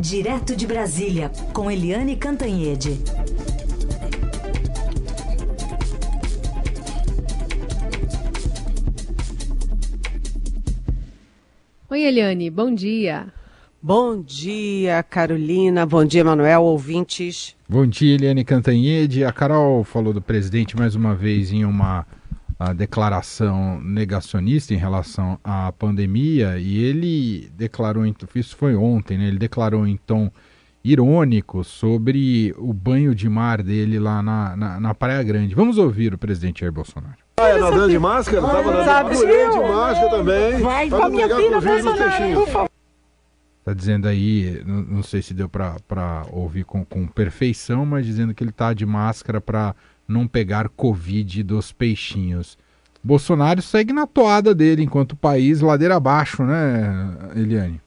Direto de Brasília, com Eliane Cantanhede. Oi, Eliane, bom dia. Bom dia, Carolina. Bom dia, Manuel, ouvintes. Bom dia, Eliane Cantanhede. A Carol falou do presidente mais uma vez em uma declaração negacionista em relação à pandemia e ele declarou, isso foi ontem, né? Ele declarou em tom irônico sobre o banho de mar dele lá na, na, na Praia Grande. Vamos ouvir o presidente Jair Bolsonaro. Ah, nadando de máscara? Tava nadando de máscara também. Vai com a minha filha, Bolsonaro, por favor. Tá dizendo aí, não, não sei se deu para ouvir com, com perfeição, mas dizendo que ele tá de máscara para não pegar Covid dos peixinhos. Bolsonaro segue na toada dele enquanto país ladeira abaixo, né, Eliane?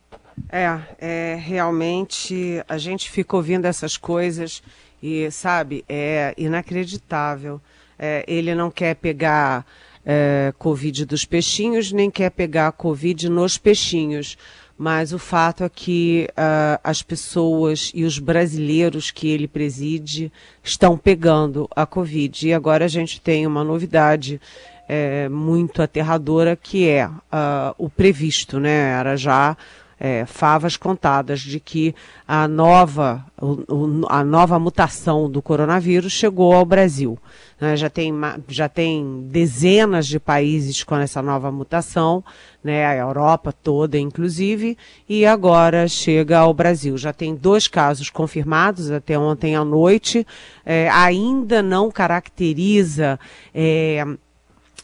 É, é, realmente a gente fica ouvindo essas coisas e, sabe, é inacreditável. É, ele não quer pegar é, Covid dos peixinhos, nem quer pegar Covid nos peixinhos. Mas o fato é que uh, as pessoas e os brasileiros que ele preside estão pegando a Covid. E agora a gente tem uma novidade é, muito aterradora que é uh, o previsto, né? Era já é, favas contadas de que a nova, o, a nova mutação do coronavírus chegou ao Brasil. Né? Já, tem, já tem dezenas de países com essa nova mutação, né? a Europa toda, inclusive, e agora chega ao Brasil. Já tem dois casos confirmados até ontem à noite, é, ainda não caracteriza. É,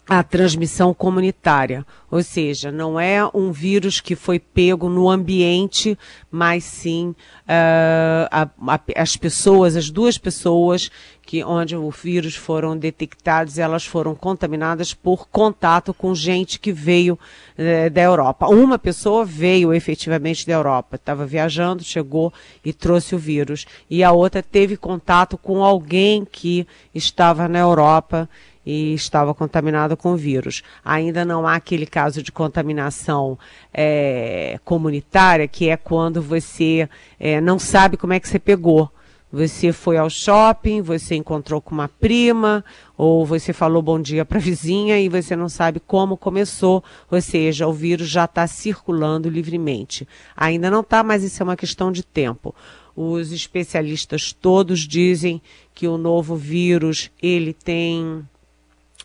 a transmissão comunitária, ou seja, não é um vírus que foi pego no ambiente, mas sim uh, a, a, as pessoas, as duas pessoas que onde o vírus foram detectados, elas foram contaminadas por contato com gente que veio uh, da Europa. Uma pessoa veio efetivamente da Europa, estava viajando, chegou e trouxe o vírus, e a outra teve contato com alguém que estava na Europa e estava contaminado com vírus. Ainda não há aquele caso de contaminação é, comunitária, que é quando você é, não sabe como é que você pegou. Você foi ao shopping, você encontrou com uma prima, ou você falou bom dia para a vizinha e você não sabe como começou, ou seja, o vírus já está circulando livremente. Ainda não está, mas isso é uma questão de tempo. Os especialistas todos dizem que o novo vírus ele tem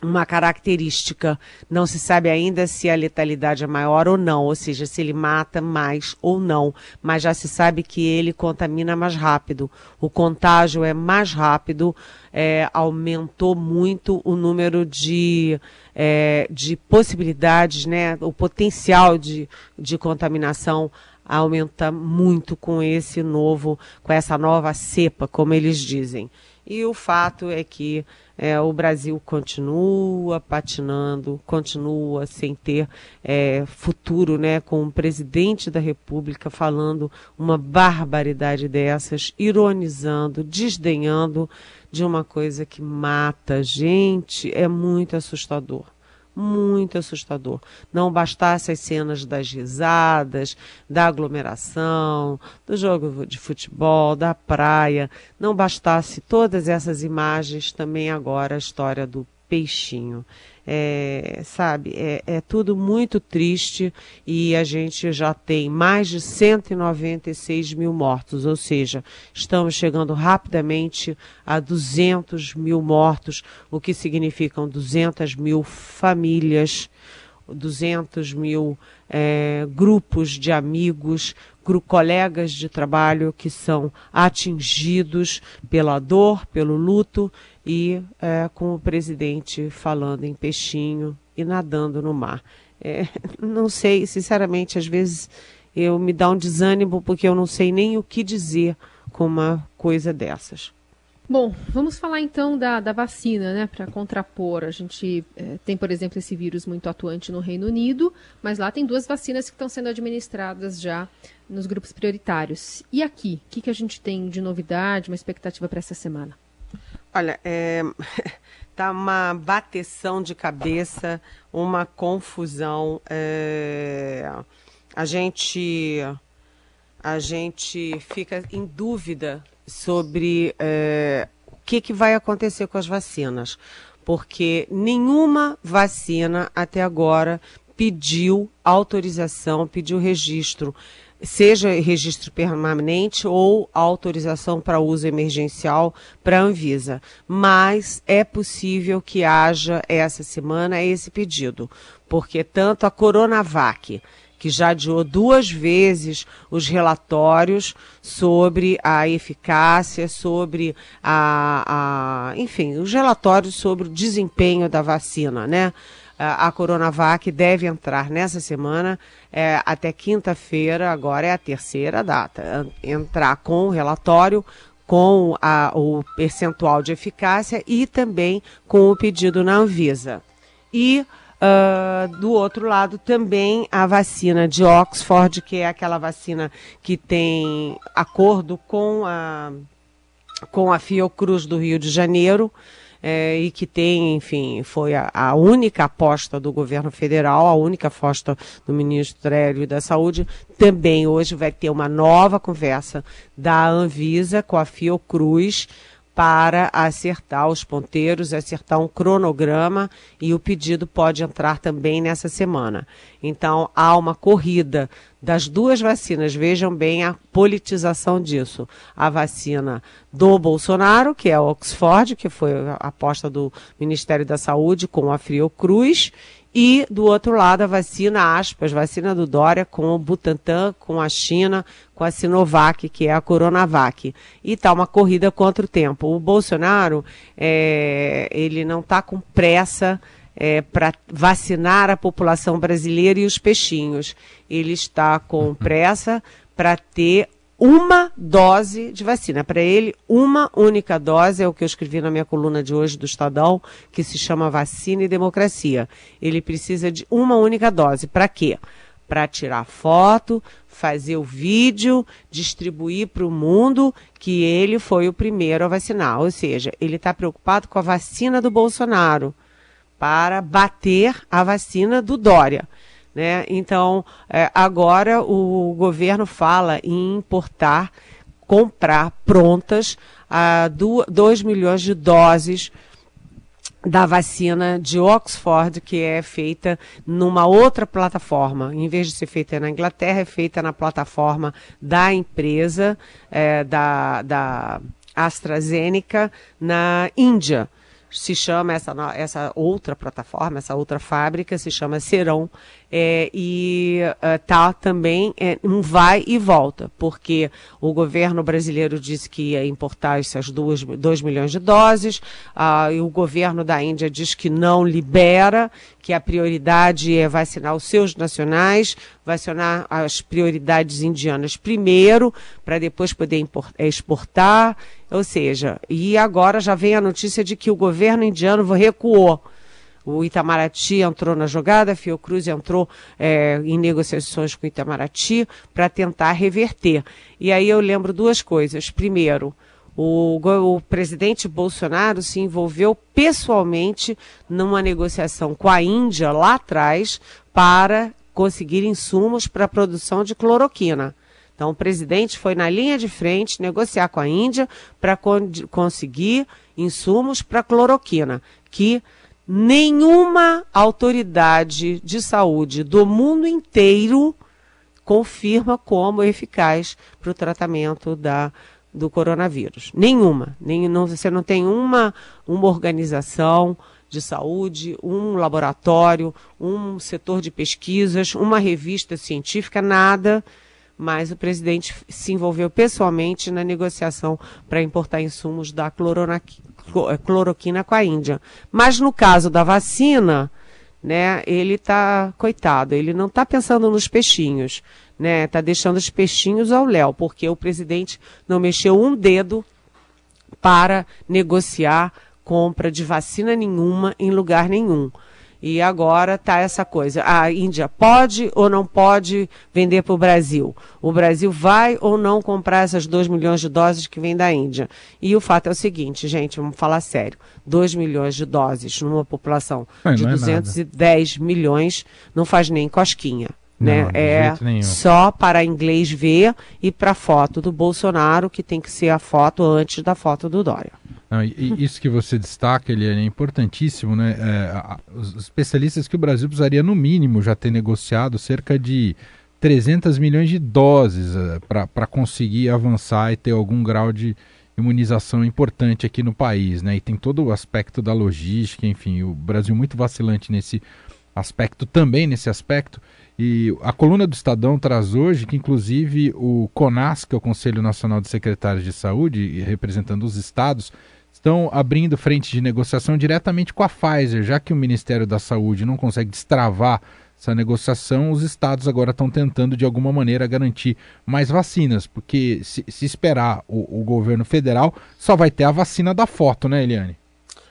uma característica. Não se sabe ainda se a letalidade é maior ou não, ou seja, se ele mata mais ou não, mas já se sabe que ele contamina mais rápido. O contágio é mais rápido, é, aumentou muito o número de, é, de possibilidades, né, o potencial de, de contaminação aumenta muito com esse novo, com essa nova cepa, como eles dizem. E o fato é que é, o Brasil continua patinando, continua sem ter é, futuro, né, com o presidente da República falando uma barbaridade dessas, ironizando, desdenhando de uma coisa que mata. Gente, é muito assustador muito assustador. Não bastasse as cenas das risadas, da aglomeração, do jogo de futebol, da praia, não bastasse todas essas imagens, também agora a história do peixinho é, sabe, é, é tudo muito triste e a gente já tem mais de 196 mil mortos, ou seja, estamos chegando rapidamente a 200 mil mortos, o que significam 200 mil famílias, 200 mil é, grupos de amigos, colegas de trabalho que são atingidos pela dor, pelo luto e é, com o presidente falando em peixinho e nadando no mar. É, não sei, sinceramente, às vezes eu me dá um desânimo porque eu não sei nem o que dizer com uma coisa dessas. Bom, vamos falar então da, da vacina, né, para contrapor. A gente é, tem, por exemplo, esse vírus muito atuante no Reino Unido, mas lá tem duas vacinas que estão sendo administradas já nos grupos prioritários. E aqui, o que, que a gente tem de novidade, uma expectativa para essa semana? Olha, é, tá uma bateção de cabeça, uma confusão. É, a gente a gente fica em dúvida sobre é, o que, que vai acontecer com as vacinas, porque nenhuma vacina até agora pediu autorização, pediu registro, seja registro permanente ou autorização para uso emergencial para a Anvisa. Mas é possível que haja essa semana esse pedido, porque tanto a Coronavac que já adiou duas vezes os relatórios sobre a eficácia, sobre a, a enfim, os relatórios sobre o desempenho da vacina, né? A Coronavac deve entrar nessa semana, é, até quinta-feira, agora é a terceira data, entrar com o relatório, com a, o percentual de eficácia e também com o pedido na Anvisa. E Uh, do outro lado, também a vacina de Oxford, que é aquela vacina que tem acordo com a, com a Fiocruz do Rio de Janeiro é, e que tem, enfim, foi a, a, única aposta do governo federal, a única aposta do Ministério da Saúde, também hoje vai ter uma nova conversa da Anvisa com a Fiocruz para acertar os ponteiros, acertar um cronograma e o pedido pode entrar também nessa semana. Então há uma corrida das duas vacinas, vejam bem a politização disso. A vacina do Bolsonaro, que é a Oxford, que foi a aposta do Ministério da Saúde com a Fiocruz, e, do outro lado, a vacina, aspas, vacina do Dória com o Butantan, com a China, com a Sinovac, que é a Coronavac. E está uma corrida contra o tempo. O Bolsonaro, é, ele não está com pressa é, para vacinar a população brasileira e os peixinhos. Ele está com pressa para ter uma dose de vacina. Para ele, uma única dose, é o que eu escrevi na minha coluna de hoje do Estadão, que se chama Vacina e Democracia. Ele precisa de uma única dose. Para quê? Para tirar foto, fazer o vídeo, distribuir para o mundo que ele foi o primeiro a vacinar. Ou seja, ele está preocupado com a vacina do Bolsonaro para bater a vacina do Dória. Né? Então, é, agora o governo fala em importar, comprar prontas a 2 milhões de doses da vacina de Oxford, que é feita numa outra plataforma. Em vez de ser feita na Inglaterra, é feita na plataforma da empresa, é, da, da AstraZeneca, na Índia se chama essa, essa outra plataforma, essa outra fábrica, se chama Serão, é, e está uh, também é, um vai e volta, porque o governo brasileiro disse que ia importar essas 2 milhões de doses, e o governo da Índia diz que não libera, que a prioridade é vacinar os seus nacionais, vacinar as prioridades indianas primeiro, para depois poder exportar, ou seja, e agora já vem a notícia de que o governo indiano recuou. O Itamaraty entrou na jogada, a Fiocruz entrou é, em negociações com o Itamaraty para tentar reverter. E aí eu lembro duas coisas. Primeiro, o, o, presidente Bolsonaro se envolveu pessoalmente numa negociação com a Índia lá atrás para conseguir insumos para a produção de cloroquina. Então, o presidente foi na linha de frente negociar com a Índia para con conseguir insumos para cloroquina, que nenhuma autoridade de saúde do mundo inteiro confirma como eficaz para o tratamento da, do coronavírus. Nenhuma. Nem, não, você não tem uma, uma organização de saúde, um laboratório, um setor de pesquisas, uma revista científica, nada. Mas o presidente se envolveu pessoalmente na negociação para importar insumos da cloroquina com a Índia. Mas no caso da vacina, né, ele está, coitado, ele não está pensando nos peixinhos né? Tá deixando os peixinhos ao léu, porque o presidente não mexeu um dedo para negociar compra de vacina nenhuma em lugar nenhum. E agora está essa coisa. A Índia pode ou não pode vender para o Brasil? O Brasil vai ou não comprar essas 2 milhões de doses que vêm da Índia? E o fato é o seguinte, gente, vamos falar sério. 2 milhões de doses numa população de 210 é milhões não faz nem cosquinha né? é só para inglês ver e para foto do Bolsonaro, que tem que ser a foto antes da foto do Dória. Não, isso que você destaca, ele é importantíssimo, né? É, os especialistas que o Brasil precisaria, no mínimo, já ter negociado cerca de 300 milhões de doses uh, para conseguir avançar e ter algum grau de imunização importante aqui no país, né? E tem todo o aspecto da logística, enfim, o Brasil muito vacilante nesse aspecto também nesse aspecto. E a coluna do Estadão traz hoje que, inclusive, o CONAS, que é o Conselho Nacional de Secretários de Saúde, representando os estados, estão abrindo frente de negociação diretamente com a Pfizer, já que o Ministério da Saúde não consegue destravar essa negociação, os estados agora estão tentando de alguma maneira garantir mais vacinas, porque se, se esperar o, o, governo federal, só vai ter a vacina da foto, né, Eliane?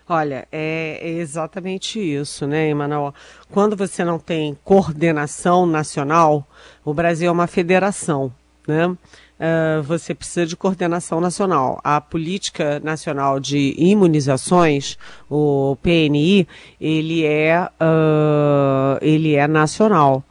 Olha, é, exatamente isso, né, Emanuel? Quando você não tem coordenação nacional, o Brasil é uma federação, né? Uh, você precisa de coordenação nacional. A Política Nacional de Imunizações, o PNI, ele é, uh, ele é nacional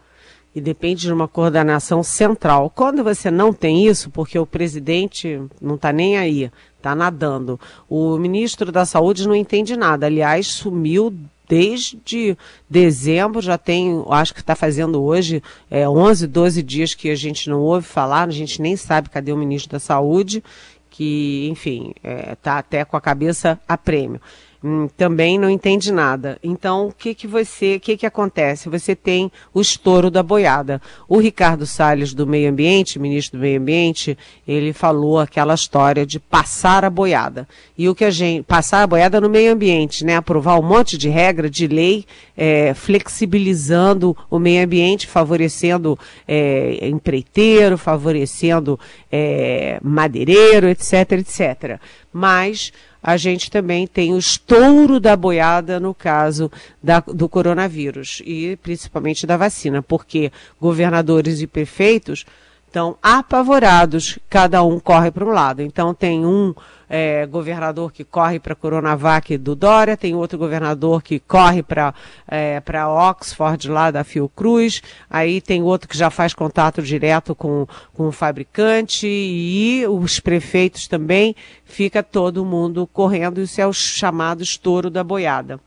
e depende de uma coordenação central. Quando você não tem isso, porque o presidente não está nem aí, está nadando, o ministro da Saúde não entende nada. Aliás, sumiu desde dezembro, já tem, acho que está fazendo hoje é, 11, 12 dias que a gente não ouve falar, a gente nem sabe cadê o ministro da Saúde, que, enfim, está é, tá até com a cabeça a prêmio hum, também não entende nada. Então, o que que você, o que que acontece? Você tem o estouro da boiada. O Ricardo Salles do Meio Ambiente, ministro do Meio Ambiente, ele falou aquela história de passar a boiada. E o que a gente, passar a boiada no meio ambiente, né? Aprovar um monte de regra, de lei, é, flexibilizando o meio ambiente, favorecendo é, empreiteiro, favorecendo é, madeireiro, etc, etc. Mas a gente também tem o estouro da boiada no caso da, do coronavírus e principalmente da vacina, porque governadores e prefeitos estão apavorados, cada um corre para um lado. Então tem um é, governador que corre para a Coronavac do Dória, tem outro governador que corre para é, Oxford lá da Fiocruz, aí tem outro que já faz contato direto com, com o fabricante e os prefeitos também, fica todo mundo correndo, isso é o chamado estouro da boiada.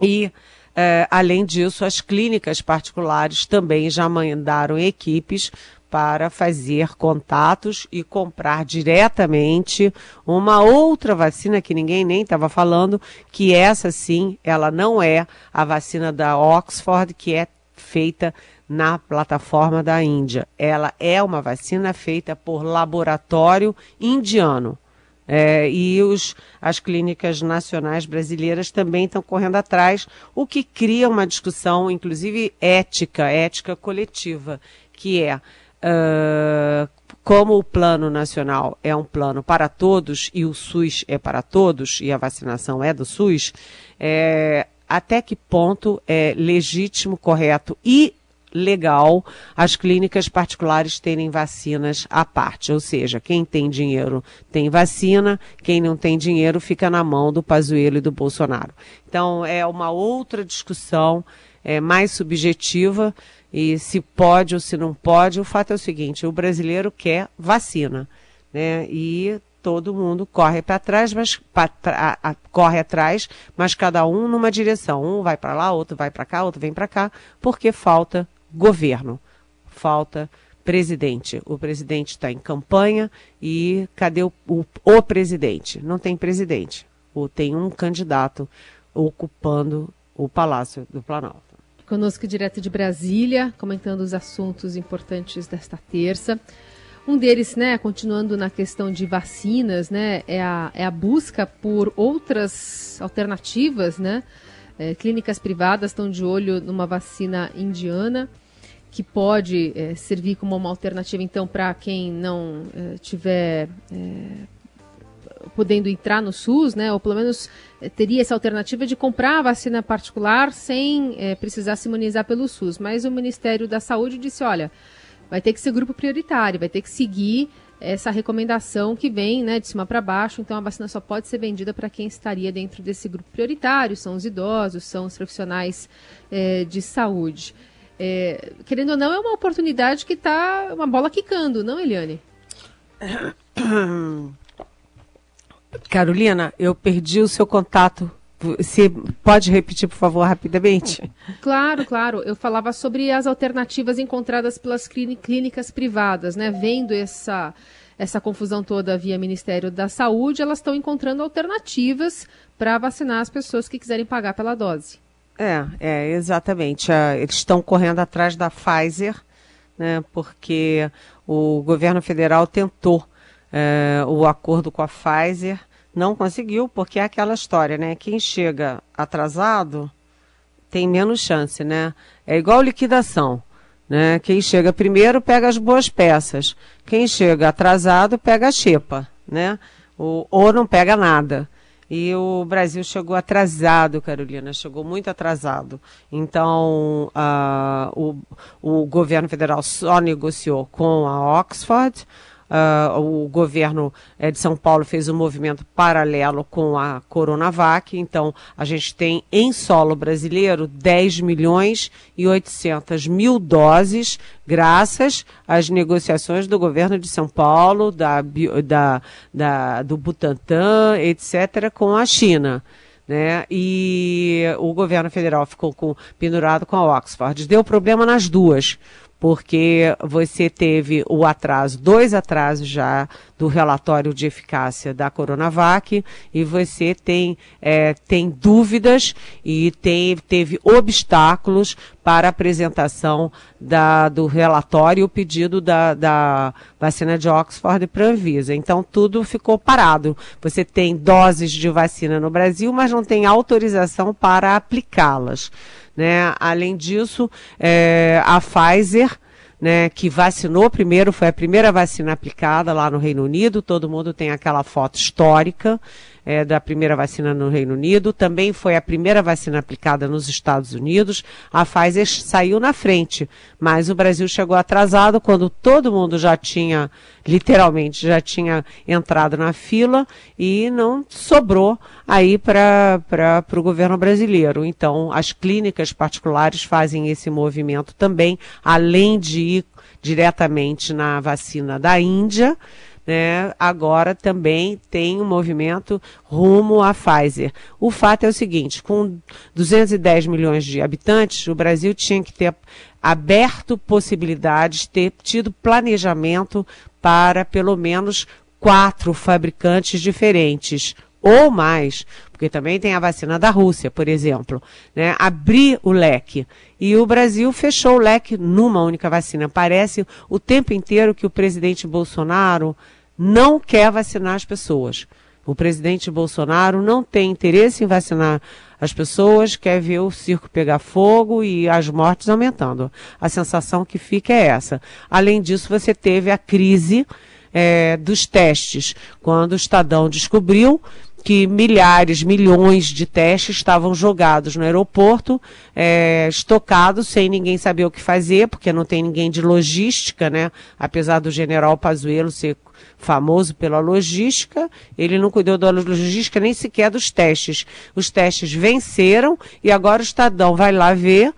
E é, além disso, as clínicas particulares também já mandaram equipes para fazer contatos e comprar diretamente uma outra vacina que ninguém nem estava falando, que essa sim, ela não é a vacina da Oxford, que é feita na plataforma da Índia. Ela é uma vacina feita por laboratório indiano. É, e os, as clínicas nacionais brasileiras também estão correndo atrás, o que cria uma discussão, inclusive ética, ética coletiva, que é Uh, como o plano nacional é um plano para todos e o SUS é para todos e a vacinação é do SUS, é, até que ponto é legítimo, correto e legal as clínicas particulares terem vacinas à parte. Ou seja, quem tem dinheiro tem vacina, quem não tem dinheiro fica na mão do Pazuello e do Bolsonaro. Então é uma outra discussão é, mais subjetiva e se pode ou se não pode. O fato é o seguinte: o brasileiro quer vacina, né? E todo mundo corre para trás, mas pra, pra, a, corre atrás, mas cada um numa direção. Um vai para lá, outro vai para cá, outro vem para cá, porque falta governo, falta presidente. O presidente está em campanha e cadê o, o, o presidente? Não tem presidente. O, tem um candidato ocupando o Palácio do Planalto. Conosco direto de Brasília, comentando os assuntos importantes desta terça. Um deles, né, continuando na questão de vacinas, né, é a, é a busca por outras alternativas, né? É, clínicas privadas estão de olho numa vacina indiana que pode é, servir como uma alternativa, então, para quem não é, tiver é, podendo entrar no SUS, né? Ou pelo menos eh, teria essa alternativa de comprar a vacina particular sem é, precisar se imunizar pelo SUS. Mas o Ministério da Saúde disse, olha, vai ter que ser grupo prioritário, vai ter que seguir essa recomendação que vem né, de cima para baixo. Então, a vacina só pode ser vendida para quem estaria dentro desse grupo prioritário, são os idosos, são os profissionais é, de saúde. É, querendo ou não, é uma oportunidade que está uma bola quicando, não, Eliane? Carolina, eu perdi o seu contato. Você pode repetir, por favor, rapidamente? Claro, claro. Eu falava sobre as alternativas encontradas pelas clínicas privadas, né? Vendo essa, essa confusão toda via Ministério da Saúde, elas estão encontrando alternativas para vacinar as pessoas que quiserem pagar pela dose. É, é exatamente. Eles estão correndo atrás da Pfizer, né? Porque o governo federal tentou é, o acordo com a Pfizer não conseguiu, porque é aquela história, né? Quem chega atrasado tem menos chance, né? É igual liquidação. Né? Quem chega primeiro pega as boas peças. Quem chega atrasado pega a xepa, né? O, ou não pega nada. E o Brasil chegou atrasado, Carolina, chegou muito atrasado. Então, uh, o, o governo federal só negociou com a Oxford, Uh, o governo eh, de São Paulo fez um movimento paralelo com a Coronavac, então a gente tem em solo brasileiro 10 milhões e 800 mil doses, graças às negociações do governo de São Paulo, da, da, da do Butantan, etc., com a China. Né? E o governo federal ficou com, pendurado com a Oxford. Deu problema nas duas, porque você teve o atraso, dois atrasos já do relatório de eficácia da Coronavac e você tem, é, tem dúvidas e tem, teve obstáculos para apresentação da, do relatório e o pedido da, da vacina de Oxford para a Anvisa. Então, tudo ficou parado. Você tem doses de vacina no Brasil, mas não tem autorização para aplicá-las. Né? Além disso, é, a Pfizer, né, que vacinou primeiro, foi a primeira vacina aplicada lá no Reino Unido, todo mundo tem aquela foto histórica é, da primeira vacina no Reino Unido, também foi a primeira vacina aplicada nos Estados Unidos. A Pfizer saiu na frente, mas o Brasil chegou atrasado quando todo mundo já tinha, literalmente, já tinha entrado na fila e não sobrou aí para o governo brasileiro. Então, as clínicas particulares fazem esse movimento também, além de ir diretamente na vacina da Índia né, agora também tem um movimento rumo à Pfizer. O fato é o seguinte, com 210 milhões de habitantes, o Brasil tinha que ter aberto possibilidades, ter tido planejamento para pelo menos quatro fabricantes diferentes ou mais, porque também tem a vacina da Rússia, por exemplo, né? Abrir o leque. E o Brasil fechou o leque numa única vacina. Parece o tempo inteiro que o presidente Bolsonaro não quer vacinar as pessoas. O presidente Bolsonaro não tem interesse em vacinar as pessoas, quer ver o circo pegar fogo e as mortes aumentando. A sensação que fica é essa. Além disso, você teve a crise é, dos testes, quando o Estadão descobriu que milhares, milhões de testes estavam jogados no aeroporto, é, estocados, sem ninguém saber o que fazer, porque não tem ninguém de logística, né? Apesar do general Pazuello ser famoso pela logística, ele não cuidou da logística nem sequer dos testes. Os testes venceram e agora o Estadão vai lá ver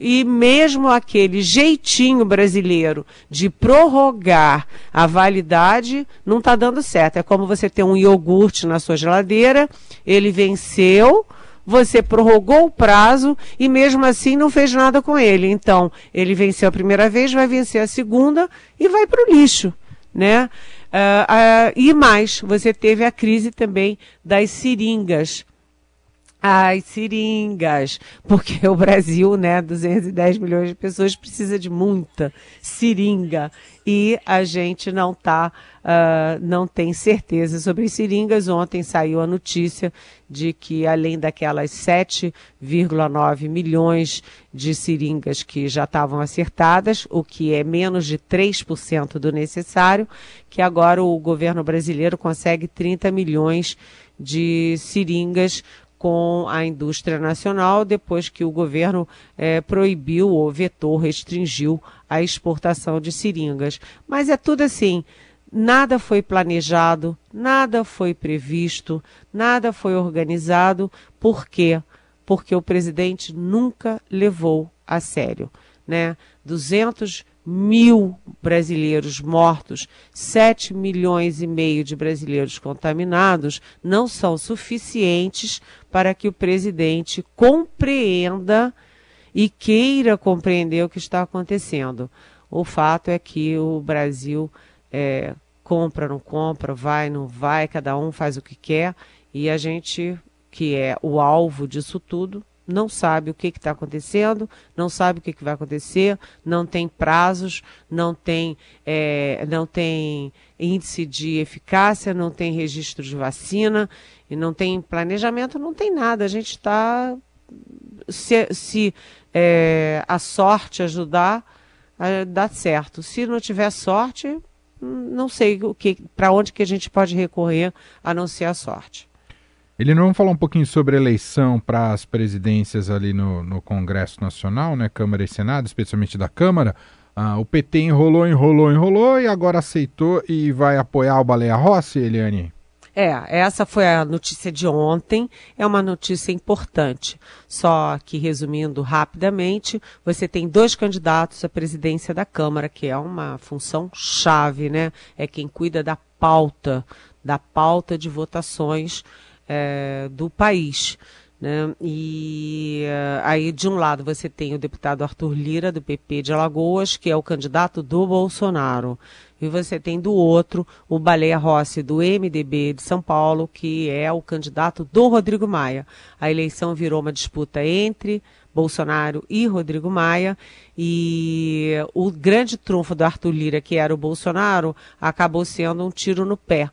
e mesmo aquele jeitinho brasileiro de prorrogar a validade não está dando certo. É como você ter um iogurte na sua geladeira, ele venceu, você prorrogou o prazo e mesmo assim não fez nada com ele. Então, ele venceu a primeira vez, vai vencer a segunda e vai para o lixo, né? Uh, uh, e mais, você teve a crise também das seringas as seringas, porque o Brasil, né, 210 milhões de pessoas precisa de muita seringa e a gente não tá, uh, não tem certeza sobre as seringas. Ontem saiu a notícia de que além daquelas 7,9 milhões de seringas que já estavam acertadas, o que é menos de 3% do necessário, que agora o governo brasileiro consegue 30 milhões de seringas com a indústria nacional depois que o governo é, proibiu ou vetou, restringiu a exportação de seringas. Mas é tudo assim. Nada foi planejado, nada foi previsto, nada foi organizado. Por quê? Porque o presidente nunca levou a sério. né? 200 mil brasileiros mortos, 7 milhões e meio de brasileiros contaminados, não são suficientes para que o presidente compreenda e queira compreender o que está acontecendo. O fato é que o Brasil é, compra, não compra, vai, não vai, cada um faz o que quer e a gente, que é o alvo disso tudo, não sabe o que está acontecendo, não sabe o que, que, vai acontecer, não tem prazos, não tem, é, não tem índice de eficácia, não tem registro de vacina e não tem planejamento, não tem nada. A gente está. Se, se é, a sorte ajudar, dá certo. Se não tiver sorte, não sei o que, para onde que a gente pode recorrer a não ser a sorte. Ele não falou um pouquinho sobre eleição para as presidências ali no, no, Congresso Nacional, né, Câmara e Senado, especialmente da Câmara. Ah, o PT enrolou, enrolou, enrolou e agora aceitou e vai apoiar o Baleia Rossi, Eliane? É, essa foi a notícia de ontem, é uma notícia importante. Só que, resumindo rapidamente, você tem dois candidatos à presidência da Câmara, que é uma função chave, né? É quem cuida da pauta, da pauta de votações é, do país. Né? E uh, aí, de um lado, você tem o deputado Arthur Lira, do PP de Alagoas, que é o candidato do Bolsonaro. E você tem do outro o Baleia Rossi, do MDB de São Paulo, que é o candidato do Rodrigo Maia. A eleição virou uma disputa entre Bolsonaro e Rodrigo Maia. E o grande trunfo do Arthur Lira, que era o Bolsonaro, acabou sendo um tiro no pé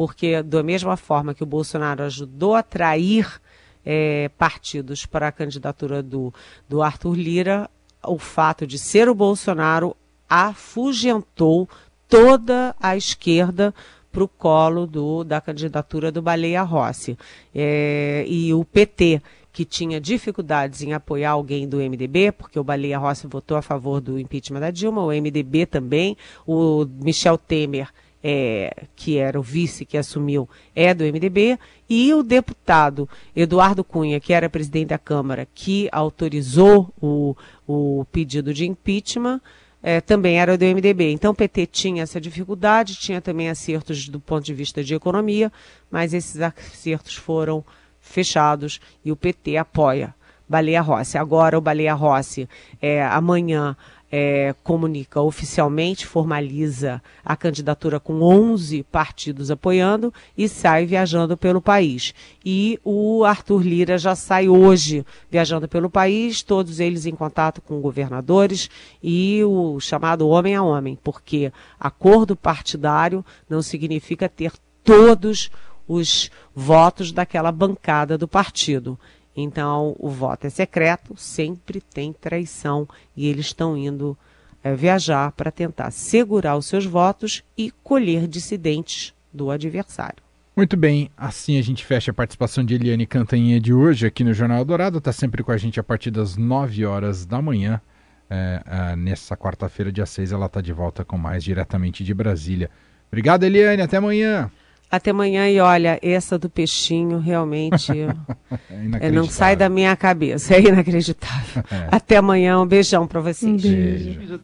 porque da mesma forma que o Bolsonaro ajudou a atrair é, partidos para a candidatura do, do Arthur Lira, o fato de ser o Bolsonaro afugentou toda a esquerda para o colo do, da candidatura do Baleia Rossi. É, e o PT, que tinha dificuldades em apoiar alguém do MDB, porque o Baleia Rossi votou a favor do impeachment da Dilma, o MDB também, o Michel Temer é, que era o vice que assumiu, é do MDB, e o deputado Eduardo Cunha, que era presidente da Câmara, que autorizou o, o pedido de impeachment, é, também era do MDB. Então o PT tinha essa dificuldade, tinha também acertos do ponto de vista de economia, mas esses acertos foram fechados e o PT apoia Baleia Rossi. Agora o Baleia Rossi, é, amanhã, é, comunica oficialmente, formaliza a candidatura com 11 partidos apoiando e sai viajando pelo país. E o Arthur Lira já sai hoje viajando pelo país, todos eles em contato com governadores e o chamado homem a homem, porque acordo partidário não significa ter todos os votos daquela bancada do partido. Então, o voto é secreto, sempre tem traição e eles estão indo é, viajar para tentar segurar os seus votos e colher dissidentes do adversário. Muito bem, assim a gente fecha a participação de Eliane Cantanhê de hoje aqui no Jornal Dourado. Está sempre com a gente a partir das 9 horas da manhã. É, é, nessa quarta-feira, dia 6, ela está de volta com mais diretamente de Brasília. Obrigado, Eliane. Até amanhã. Até amanhã e olha, essa do peixinho realmente é não sai da minha cabeça, é inacreditável. É. Até amanhã, um beijão para vocês. Um beijo.